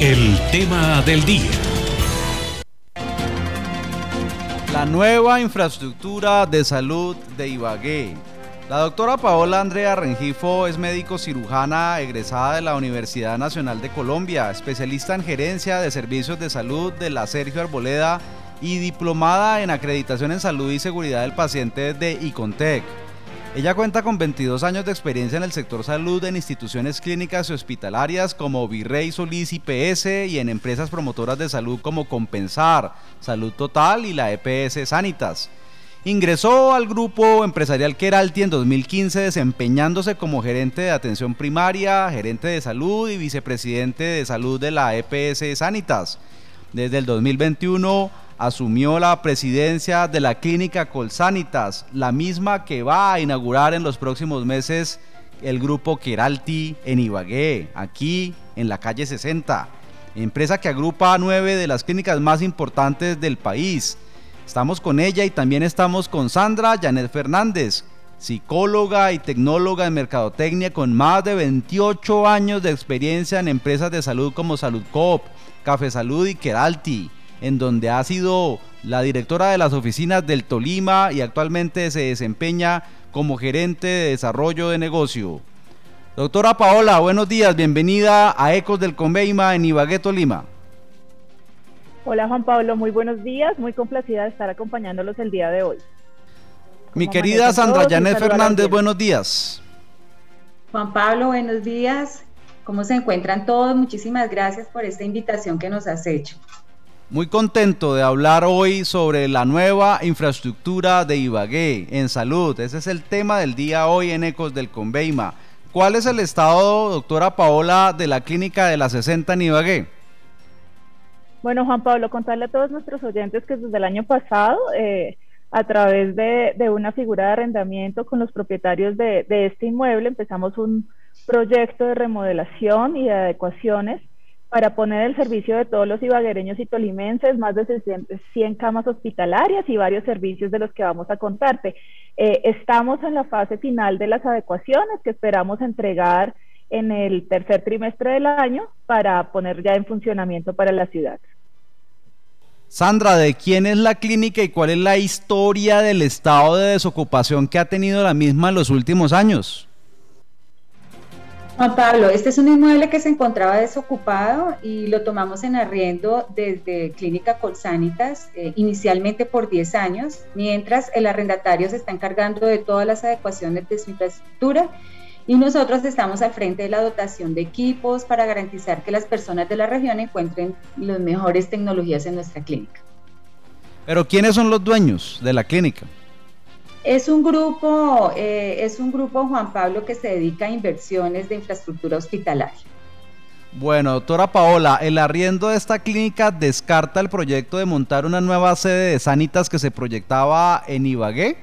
El tema del día. La nueva infraestructura de salud de Ibagué. La doctora Paola Andrea Rengifo es médico cirujana egresada de la Universidad Nacional de Colombia, especialista en gerencia de servicios de salud de la Sergio Arboleda y diplomada en acreditación en salud y seguridad del paciente de Icontec. Ella cuenta con 22 años de experiencia en el sector salud en instituciones clínicas y hospitalarias como Virrey Solís IPS y en empresas promotoras de salud como Compensar, Salud Total y la EPS Sanitas. Ingresó al grupo empresarial Keralti en 2015 desempeñándose como gerente de atención primaria, gerente de salud y vicepresidente de salud de la EPS Sanitas. Desde el 2021 asumió la presidencia de la clínica Colsanitas, la misma que va a inaugurar en los próximos meses el grupo Keralti en Ibagué, aquí en la calle 60, empresa que agrupa nueve de las clínicas más importantes del país. Estamos con ella y también estamos con Sandra Janet Fernández, psicóloga y tecnóloga en mercadotecnia con más de 28 años de experiencia en empresas de salud como Salud Coop, Café Salud y Keralti en donde ha sido la directora de las oficinas del Tolima y actualmente se desempeña como gerente de desarrollo de negocio. Doctora Paola, buenos días, bienvenida a Ecos del Conveima en Ibagué, Tolima. Hola Juan Pablo, muy buenos días, muy complacida de estar acompañándolos el día de hoy. Mi querida Sandra Janet Fernández, buenos días. Juan Pablo, buenos días. ¿Cómo se encuentran todos? Muchísimas gracias por esta invitación que nos has hecho. Muy contento de hablar hoy sobre la nueva infraestructura de Ibagué en salud. Ese es el tema del día hoy en Ecos del Conveima. ¿Cuál es el estado, doctora Paola, de la clínica de la 60 en Ibagué? Bueno, Juan Pablo, contarle a todos nuestros oyentes que desde el año pasado, eh, a través de, una figura de arrendamiento con los propietarios de, de este inmueble, empezamos un proyecto de remodelación y de adecuaciones para poner el servicio de todos los ibaguereños y tolimenses más de 100 camas hospitalarias y varios servicios de los que vamos a contarte. Eh, estamos en la fase final de las adecuaciones que esperamos entregar en el tercer trimestre del año para poner ya en funcionamiento para la ciudad. Sandra, ¿de quién es la clínica y cuál es la historia del estado de desocupación que ha tenido la misma en los últimos años? Juan Pablo, este es un inmueble que se encontraba desocupado y lo tomamos en arriendo desde Clínica Colsanitas, eh, inicialmente por 10 años, mientras el arrendatario se está encargando de todas las adecuaciones de su infraestructura y nosotros estamos al frente de la dotación de equipos para garantizar que las personas de la región encuentren las mejores tecnologías en nuestra clínica. Pero ¿quiénes son los dueños de la clínica? Es un grupo, eh, es un grupo, Juan Pablo, que se dedica a inversiones de infraestructura hospitalaria. Bueno, doctora Paola, el arriendo de esta clínica descarta el proyecto de montar una nueva sede de Sanitas que se proyectaba en Ibagué.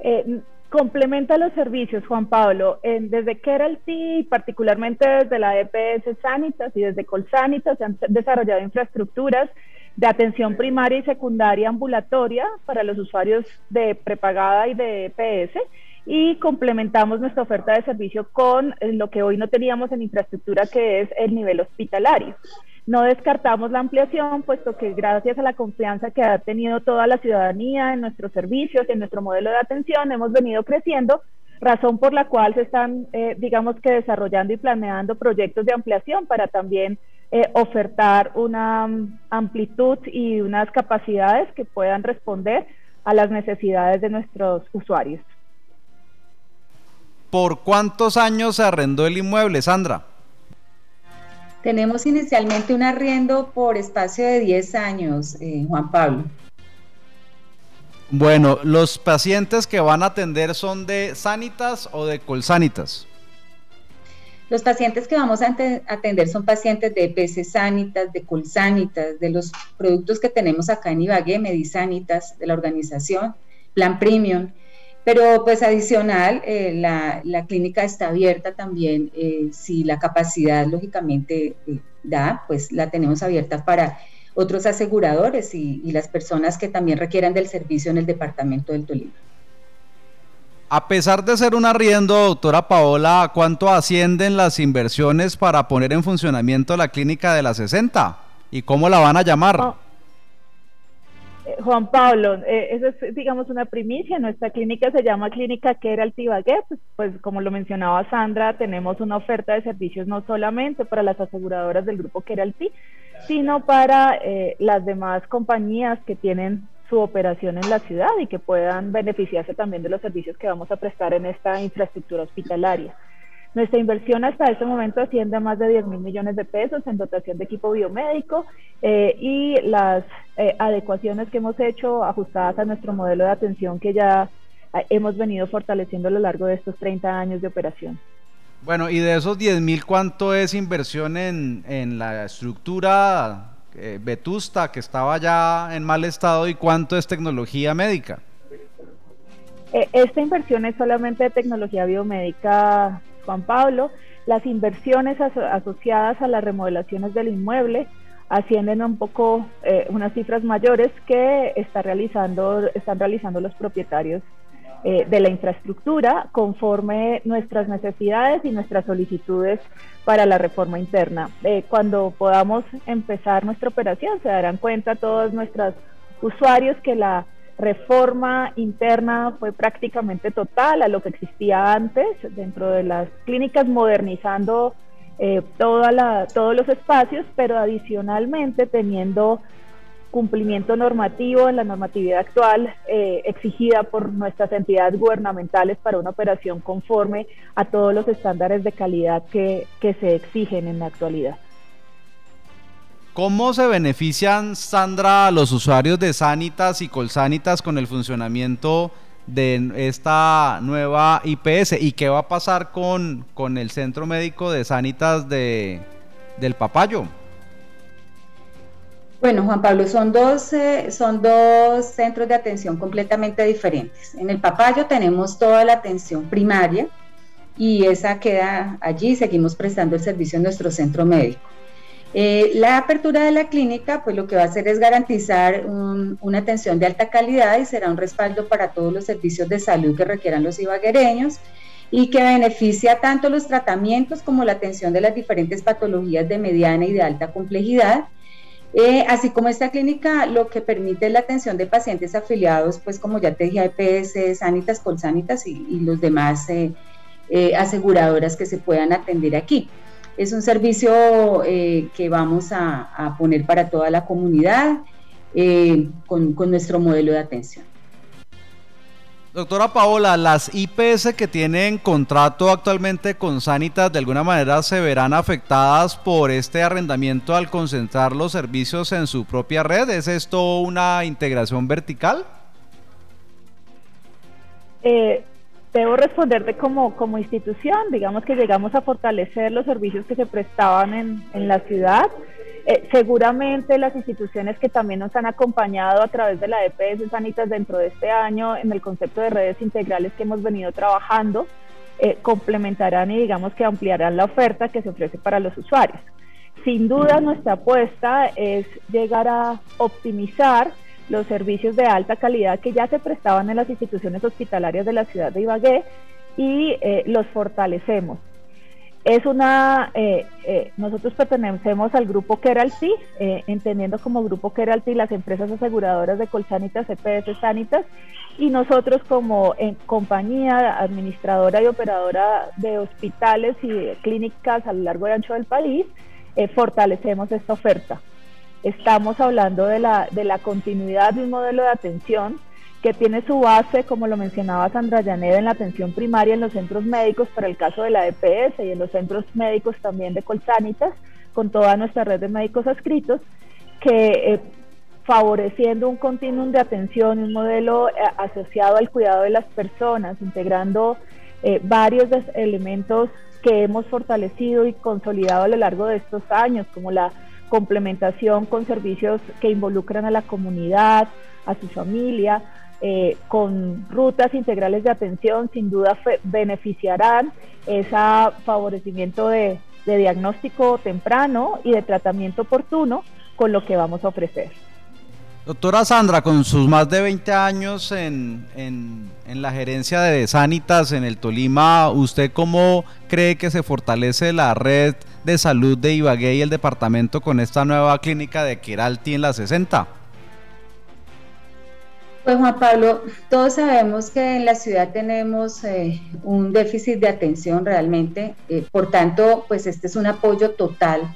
Eh, complementa los servicios, Juan Pablo. desde Keralty, particularmente desde la EPS Sanitas y desde Colsanitas, se han desarrollado infraestructuras de atención primaria y secundaria ambulatoria para los usuarios de prepagada y de EPS y complementamos nuestra oferta de servicio con eh, lo que hoy no teníamos en infraestructura que es el nivel hospitalario. No descartamos la ampliación, puesto que gracias a la confianza que ha tenido toda la ciudadanía en nuestros servicios, y en nuestro modelo de atención, hemos venido creciendo, razón por la cual se están, eh, digamos que, desarrollando y planeando proyectos de ampliación para también eh, ofertar una mm, amplitud y unas capacidades que puedan responder a las necesidades de nuestros usuarios. ¿Por cuántos años se arrendó el inmueble, Sandra? Tenemos inicialmente un arriendo por espacio de 10 años, eh, Juan Pablo. Bueno, ¿los pacientes que van a atender son de Sanitas o de Colsanitas? Los pacientes que vamos a atender son pacientes de EPS Sanitas, de Colsanitas, de los productos que tenemos acá en Ibagué, Medisanitas, de la organización, Plan Premium. Pero pues adicional, eh, la, clínica está abierta también, eh, si la capacidad lógicamente eh, da, pues la tenemos abierta para otros aseguradores y las personas que también requieran del servicio en el departamento del Tolima. A pesar de ser un arriendo, doctora Paola, ¿cuánto ascienden las inversiones para poner en funcionamiento la clínica de la 60? ¿Y cómo la van a llamar? Oh, eh, Juan Pablo, eh, eso es, digamos, una primicia. Nuestra clínica se llama Clínica Keral Tibagué. Pues, pues, como lo mencionaba Sandra, tenemos una oferta de servicios no solamente para las aseguradoras del grupo Keralty, sino para eh, las demás compañías que tienen su operación en la ciudad y que puedan beneficiarse también de los servicios que vamos a prestar en esta infraestructura hospitalaria. Nuestra inversión hasta este momento asciende a más de 10 mil millones de pesos en dotación de equipo biomédico eh, y las eh, adecuaciones que hemos hecho ajustadas a nuestro modelo de atención que ya eh, hemos venido fortaleciendo a lo largo de estos 30 años de operación. Bueno, y de esos 10 mil, ¿cuánto es inversión en, en la estructura eh, vetusta que estaba ya en mal estado y cuánto es tecnología médica? Eh, esta inversión es solamente de tecnología biomédica, Juan Pablo. Las inversiones asociadas a las remodelaciones del inmueble ascienden un poco eh, unas cifras mayores que está realizando, están realizando los propietarios eh, de la infraestructura conforme nuestras necesidades y nuestras solicitudes para la reforma interna. Eh, cuando podamos empezar nuestra operación se darán cuenta todos nuestros usuarios que la reforma interna fue prácticamente total a lo que existía antes dentro de las clínicas, modernizando eh, toda la, todos los espacios, pero adicionalmente teniendo cumplimiento normativo en la normatividad actual eh, exigida por nuestras entidades gubernamentales para una operación conforme a todos los estándares de calidad que, que se exigen en la actualidad. ¿Cómo se benefician, Sandra, los usuarios de Sanitas y Colsanitas con el funcionamiento de esta nueva IPS? ¿Y qué va a pasar con, con el Centro Médico de Sanitas de, del Papayo? Bueno, Juan Pablo, son dos, eh, son dos centros de atención completamente diferentes. En el Papayo tenemos toda la atención primaria y esa queda allí, seguimos prestando el servicio en nuestro centro médico. Eh, la apertura de la clínica, pues lo que va a hacer es garantizar una atención de alta calidad y será un respaldo para todos los servicios de salud que requieran los ibaguereños y que beneficia tanto los tratamientos como la atención de las diferentes patologías de mediana y de alta complejidad eh, así como esta clínica lo que permite es la atención de pacientes afiliados, pues como ya te dije, EPS, Sanitas, Colsanitas y, y los demás eh, eh, aseguradoras que se puedan atender aquí. Es un servicio que vamos a, poner para toda la comunidad con nuestro modelo de atención. Doctora Paola, las IPS que tienen contrato actualmente con Sanitas de alguna manera se verán afectadas por este arrendamiento al concentrar los servicios en su propia red. ¿Es esto una integración vertical? Eh, debo responderte como, como institución, digamos que llegamos a fortalecer los servicios que se prestaban en, en la ciudad eh, seguramente las instituciones que también nos han acompañado a través de la EPS Sanitas dentro de este año en el concepto de redes integrales que hemos venido trabajando, eh, complementarán y digamos que ampliarán la oferta que se ofrece para los usuarios. Sin duda nuestra apuesta es llegar a optimizar los servicios de alta calidad que ya se prestaban en las instituciones hospitalarias de la ciudad de Ibagué y eh, los fortalecemos. Es una, eh, eh, nosotros pertenecemos al grupo Keralty, eh, entendiendo como grupo Keralty las empresas aseguradoras de Colsanitas, EPS Sanitas, y nosotros como compañía administradora y operadora de hospitales y clínicas a lo largo y ancho del país, fortalecemos esta oferta. Estamos hablando de la, de la continuidad de un modelo de atención que tiene su base, como lo mencionaba Sandra Llaneda, en la atención primaria en los centros médicos para el caso de la EPS y en los centros médicos también de Colsanitas, con toda nuestra red de médicos adscritos, que eh, favoreciendo un continuum de atención, un modelo eh, asociado al cuidado de las personas, integrando eh, varios elementos que hemos fortalecido y consolidado a lo largo de estos años, como la complementación con servicios que involucran a la comunidad, a su familia, eh, con rutas integrales de atención sin duda beneficiarán ese favorecimiento de, diagnóstico temprano y de tratamiento oportuno con lo que vamos a ofrecer. Doctora Sandra, con sus más de 20 años en, en, la gerencia de Sanitas en el Tolima, ¿usted cómo cree que se fortalece la red de salud de Ibagué y el departamento con esta nueva clínica de Queralti en la 60? Pues Juan Pablo, todos sabemos que en la ciudad tenemos eh, un déficit de atención realmente, eh, por tanto, pues este es un apoyo total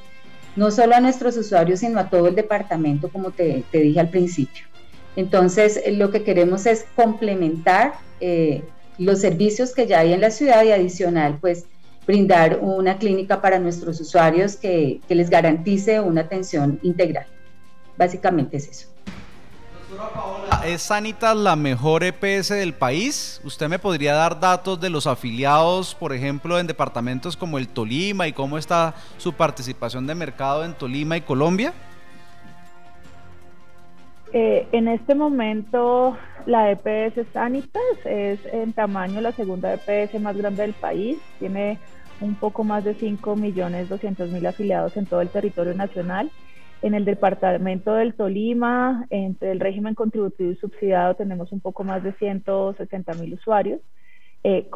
no solo a nuestros usuarios, sino a todo el departamento, como te, dije al principio. Entonces, lo que queremos es complementar eh, los servicios que ya hay en la ciudad y adicional, pues, brindar una clínica para nuestros usuarios que, que les garantice una atención integral. Básicamente es eso. ¿Es Sanitas la mejor EPS del país? ¿Usted me podría dar datos de los afiliados, por ejemplo, en departamentos como el Tolima y cómo está su participación de mercado en Tolima y Colombia? Eh, en este momento la EPS Sanitas es en tamaño la segunda EPS más grande del país, tiene un poco más de 5 millones 200 mil afiliados en todo el territorio nacional en el departamento del Tolima, entre el régimen contributivo y subsidiado, tenemos un poco más de 160 mil usuarios eh,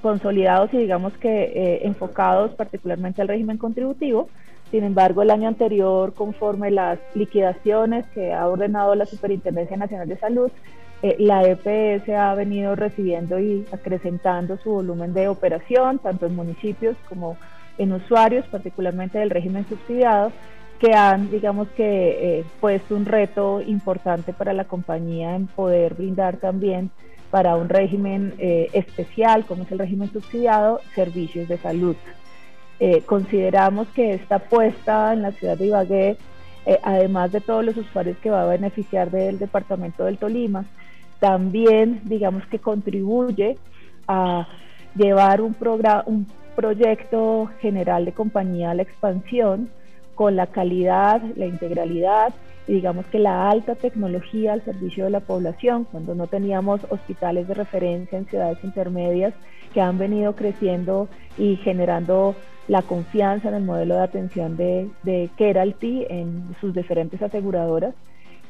consolidados y digamos que eh, enfocados particularmente al régimen contributivo. Sin embargo, el año anterior, conforme las liquidaciones que ha ordenado la Superintendencia Nacional de Salud, eh, la EPS ha venido recibiendo y acrecentando su volumen de operación, tanto en municipios como en usuarios, particularmente del régimen subsidiado, que han, digamos que, eh, puesto un reto importante para la compañía en poder brindar también para un régimen eh, especial, como es el régimen subsidiado, servicios de salud. Eh, consideramos que esta apuesta en la ciudad de Ibagué, además de todos los usuarios que va a beneficiar del departamento del Tolima, también, digamos que contribuye a llevar un, un proyecto general de compañía a la expansión, con la calidad, la integralidad y digamos que la alta tecnología al servicio de la población, cuando no teníamos hospitales de referencia en ciudades intermedias que han venido creciendo y generando la confianza en el modelo de atención de, de Keralty en sus diferentes aseguradoras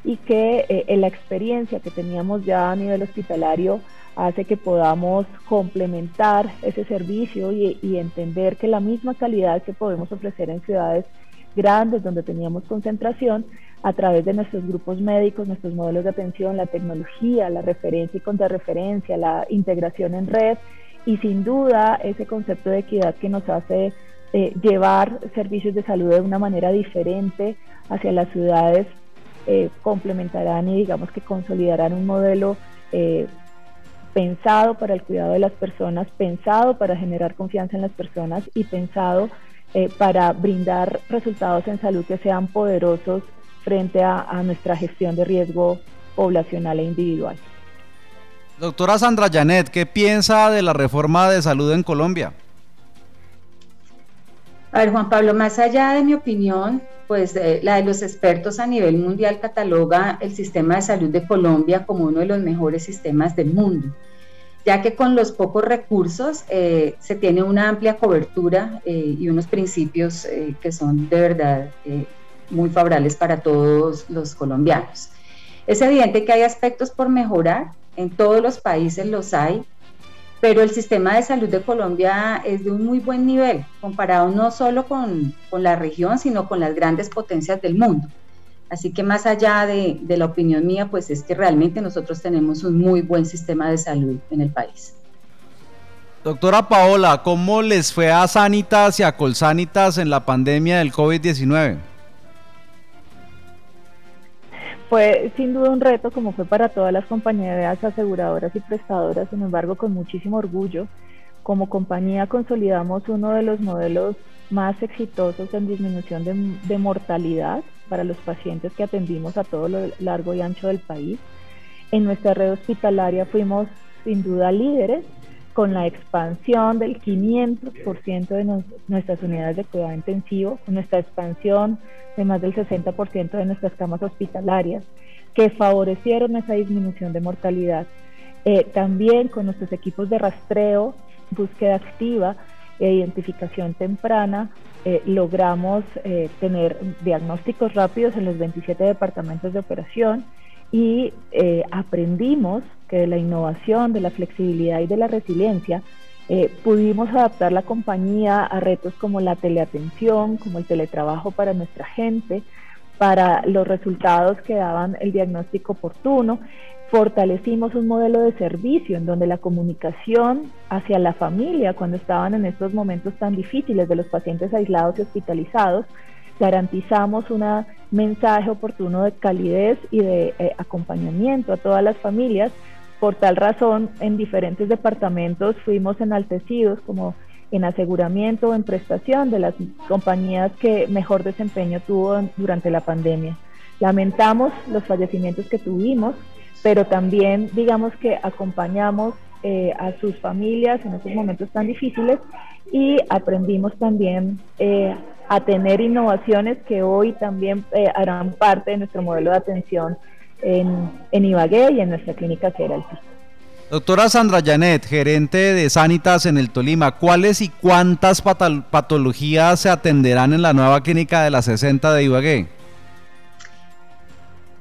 y que eh, en la experiencia que teníamos ya a nivel hospitalario hace que podamos complementar ese servicio y, y entender que la misma calidad que podemos ofrecer en ciudades grandes donde teníamos concentración, a través de nuestros grupos médicos, nuestros modelos de atención, la tecnología, la referencia y contrarreferencia, la integración en red. Y sin duda ese concepto de equidad que nos hace eh, llevar servicios de salud de una manera diferente hacia las ciudades eh, complementarán y digamos que consolidarán un modelo eh, pensado para el cuidado de las personas, pensado para generar confianza en las personas y pensado eh, para brindar resultados en salud que sean poderosos frente a, nuestra gestión de riesgo poblacional e individual. Doctora Sandra Janet, ¿qué piensa de la reforma de salud en Colombia? A ver, Juan Pablo, más allá de mi opinión, pues eh, la de los expertos a nivel mundial cataloga el sistema de salud de Colombia como uno de los mejores sistemas del mundo ya que con los pocos recursos eh, se tiene una amplia cobertura eh, y unos principios eh, que son de verdad muy favorables para todos los colombianos. Es evidente que hay aspectos por mejorar, en todos los países los hay, pero el sistema de salud de Colombia es de un muy buen nivel, comparado no solo con, con la región, sino con las grandes potencias del mundo. Así que más allá de, la opinión mía, pues es que realmente nosotros tenemos un muy buen sistema de salud en el país. Doctora Paola, ¿cómo les fue a Sanitas y a Colsanitas en la pandemia del COVID-19? Fue sin duda un reto, como fue para todas las compañías aseguradoras y prestadoras, sin embargo, con muchísimo orgullo. Como compañía consolidamos uno de los modelos más exitosos en disminución de mortalidad para los pacientes que atendimos a todo lo largo y ancho del país. En nuestra red hospitalaria fuimos sin duda líderes con la expansión del 500% de nuestras unidades de cuidado intensivo, con nuestra expansión de más del 60% de nuestras camas hospitalarias, que favorecieron esa disminución de mortalidad. Eh, también con nuestros equipos de rastreo, búsqueda activa e identificación temprana, eh, logramos eh, tener diagnósticos rápidos en los 27 departamentos de operación y eh, aprendimos que de la innovación, de la flexibilidad y de la resiliencia pudimos adaptar la compañía a retos como la teleatención, como el teletrabajo para nuestra gente, para los resultados que daban el diagnóstico oportuno fortalecimos un modelo de servicio en donde la comunicación hacia la familia cuando estaban en estos momentos tan difíciles de los pacientes aislados y hospitalizados, garantizamos un mensaje oportuno de calidez y de eh, acompañamiento a todas las familias. Por tal razón, en diferentes departamentos fuimos enaltecidos como en aseguramiento o en prestación de las compañías que mejor desempeño tuvo durante la pandemia. Lamentamos los fallecimientos que tuvimos, pero también digamos que acompañamos eh, a sus familias en estos momentos tan difíciles y aprendimos también eh, a tener innovaciones que hoy también eh, harán parte de nuestro modelo de atención en, en Ibagué y en nuestra clínica Keralty. Doctora Sandra Janet, gerente de Sanitas en el Tolima, ¿cuáles y cuántas patologías se atenderán en la nueva clínica de la 60 de Ibagué?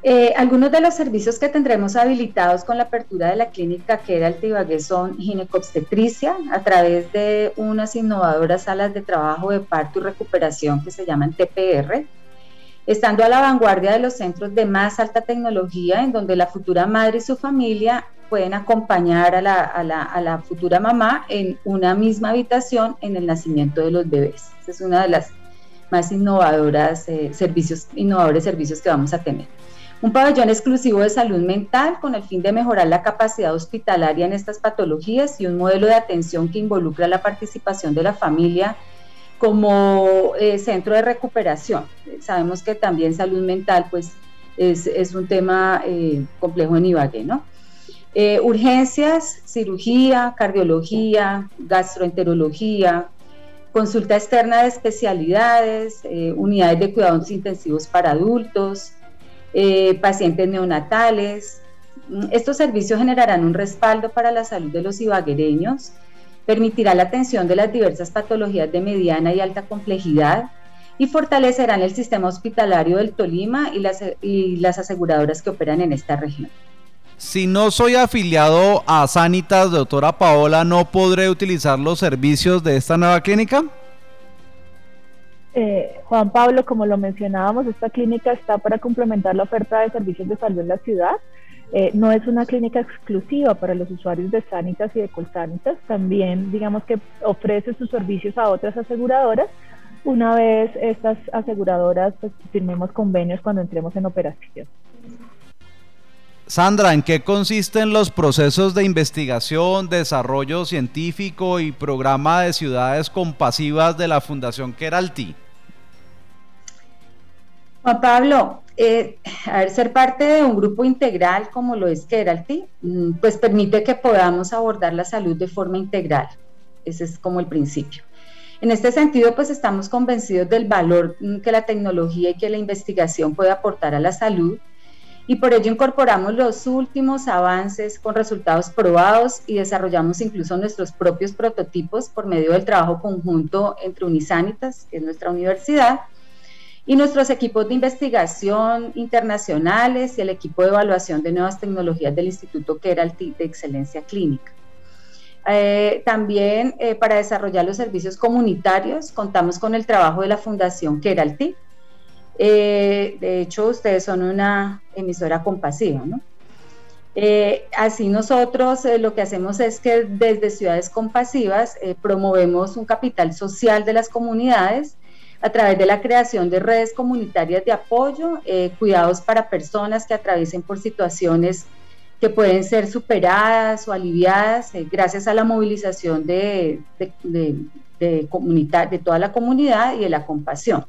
Eh, algunos de los servicios que tendremos habilitados con la apertura de la clínica que era el Tibagué son ginecobstetricia a través de unas innovadoras salas de trabajo de parto y recuperación que se llaman TPR, estando a la vanguardia de los centros de más alta tecnología en donde la futura madre y su familia pueden acompañar a la, futura mamá en una misma habitación en el nacimiento de los bebés. Esa es una de las más innovadoras eh, servicios, innovadores servicios que vamos a tener. Un pabellón exclusivo de salud mental con el fin de mejorar la capacidad hospitalaria en estas patologías y un modelo de atención que involucra la participación de la familia como eh, centro de recuperación. Sabemos que también salud mental pues, es, un tema eh, complejo en Ibagué, ¿no? Eh, urgencias, cirugía, cardiología, gastroenterología, consulta externa de especialidades, unidades de cuidados intensivos para adultos, pacientes neonatales. Estos servicios generarán un respaldo para la salud de los ibaguereños, permitirá la atención de las diversas patologías de mediana y alta complejidad y fortalecerán el sistema hospitalario del Tolima y las, y las aseguradoras que operan en esta región. Si no soy afiliado a Sanitas, doctora Paola, ¿no podré utilizar los servicios de esta nueva clínica? Eh, Juan Pablo, como lo mencionábamos, esta clínica está para complementar la oferta de servicios de salud en la ciudad. Eh, no es una clínica exclusiva para los usuarios de Sanitas y de Colsanitas, también digamos que ofrece sus servicios a otras aseguradoras. Una vez estas aseguradoras pues, firmemos convenios cuando entremos en operación. Sandra, ¿en qué consisten los procesos de investigación, desarrollo científico y programa de ciudades compasivas de la Fundación Keralty? Juan Pablo, eh, ver, ser parte de un grupo integral como lo es Keralty, mm, pues permite que podamos abordar la salud de forma integral. Ese es como el principio. En este sentido, pues estamos convencidos del valor mm, que la tecnología y que la investigación puede aportar a la salud y por ello incorporamos los últimos avances con resultados probados y desarrollamos incluso nuestros propios prototipos por medio del trabajo conjunto entre Unisanitas, que es nuestra universidad, y nuestros equipos de investigación internacionales y el equipo de evaluación de nuevas tecnologías del Instituto Keralty de Excelencia Clínica. Eh, también eh, para desarrollar los servicios comunitarios contamos con el trabajo de la Fundación Keralty. Eh, de hecho, ustedes son una emisora compasiva, ¿no? así nosotros lo que hacemos es que desde Ciudades Compasivas promovemos un capital social de las comunidades a través de la creación de redes comunitarias de apoyo, eh, cuidados para personas que atraviesen por situaciones que pueden ser superadas o aliviadas eh, gracias a la movilización de, de, de toda la comunidad y de la compasión.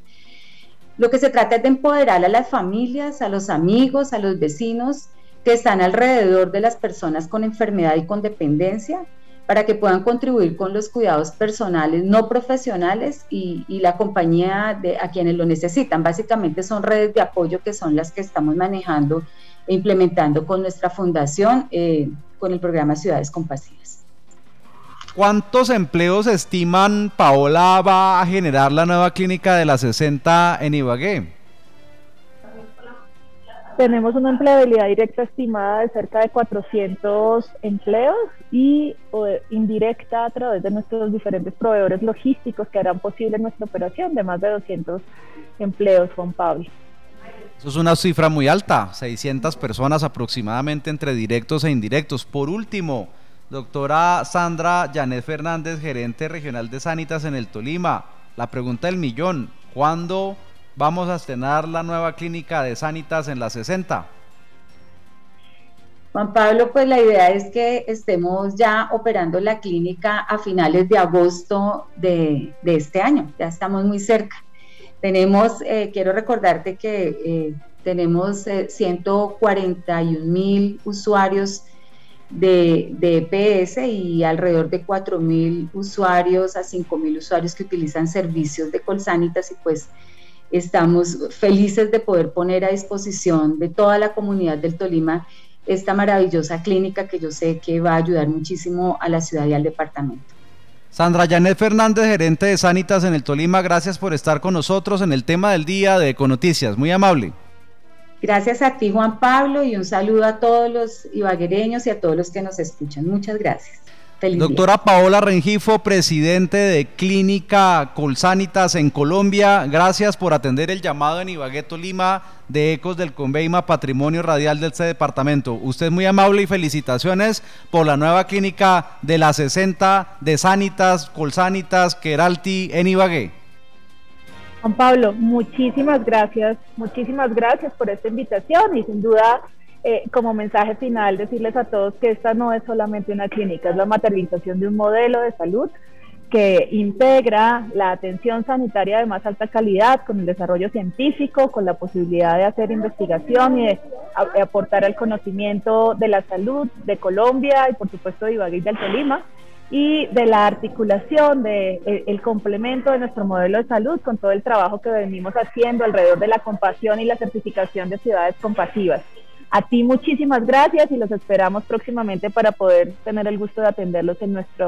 Lo que se trata es de empoderar a las familias, a los amigos, a los vecinos que están alrededor de las personas con enfermedad y con dependencia para que puedan contribuir con los cuidados personales no profesionales y, la compañía de, a quienes lo necesitan. Básicamente son redes de apoyo que son las que estamos manejando e implementando con nuestra fundación, eh, con el programa Ciudades Compasivas. ¿Cuántos empleos estiman Paola va a generar la nueva clínica de la 60 en Ibagué? Tenemos una empleabilidad directa estimada de cerca de 400 empleos y indirecta a través de nuestros diferentes proveedores logísticos que harán posible nuestra operación de más de 200 empleos, Juan Pablo. Eso es una cifra muy alta, 600 personas aproximadamente entre directos e indirectos. Por último, doctora Sandra Janet Fernández, gerente regional de Sanitas en el Tolima, la pregunta del millón, ¿cuándo vamos a estrenar la nueva clínica de Sanitas en la 60. Juan Pablo, pues la idea es que estemos ya operando la clínica a finales de agosto de, este año, ya estamos muy cerca. Tenemos, eh, quiero recordarte que eh, tenemos 141 eh, mil usuarios de, de, EPS y alrededor de 4 mil usuarios a 5 mil usuarios que utilizan servicios de Colsanitas y pues Estamos felices de poder poner a disposición de toda la comunidad del Tolima esta maravillosa clínica que yo sé que va a ayudar muchísimo a la ciudad y al departamento. Sandra Janet Fernández, gerente de Sanitas en el Tolima, gracias por estar con nosotros en el tema del día de Econoticias. Muy amable. Gracias a ti, Juan Pablo, y un saludo a todos los ibaguereños y a todos los que nos escuchan. Muchas gracias. Doctora Paola Rengifo, presidente de Clínica Colsanitas en Colombia, gracias por atender el llamado en Ibagué, Lima de Ecos del Conveima Patrimonio Radial de este departamento. Usted es muy amable y felicitaciones por la nueva clínica de la 60 de Sanitas, Colsanitas, Queralti en Ibagué. Juan Pablo, muchísimas gracias, muchísimas gracias por esta invitación y sin duda eh, como mensaje final decirles a todos que esta no es solamente una clínica, es la materialización de un modelo de salud que integra la atención sanitaria de más alta calidad con el desarrollo científico, con la posibilidad de hacer investigación y de aportar al conocimiento de la salud de Colombia y por supuesto de Ibagué y del Tolima y de la articulación de e, el complemento de nuestro modelo de salud con todo el trabajo que venimos haciendo alrededor de la compasión y la certificación de ciudades compasivas. A ti muchísimas gracias y los esperamos próximamente para poder tener el gusto de atenderlos en nuestra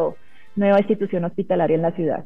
nueva institución hospitalaria en la ciudad.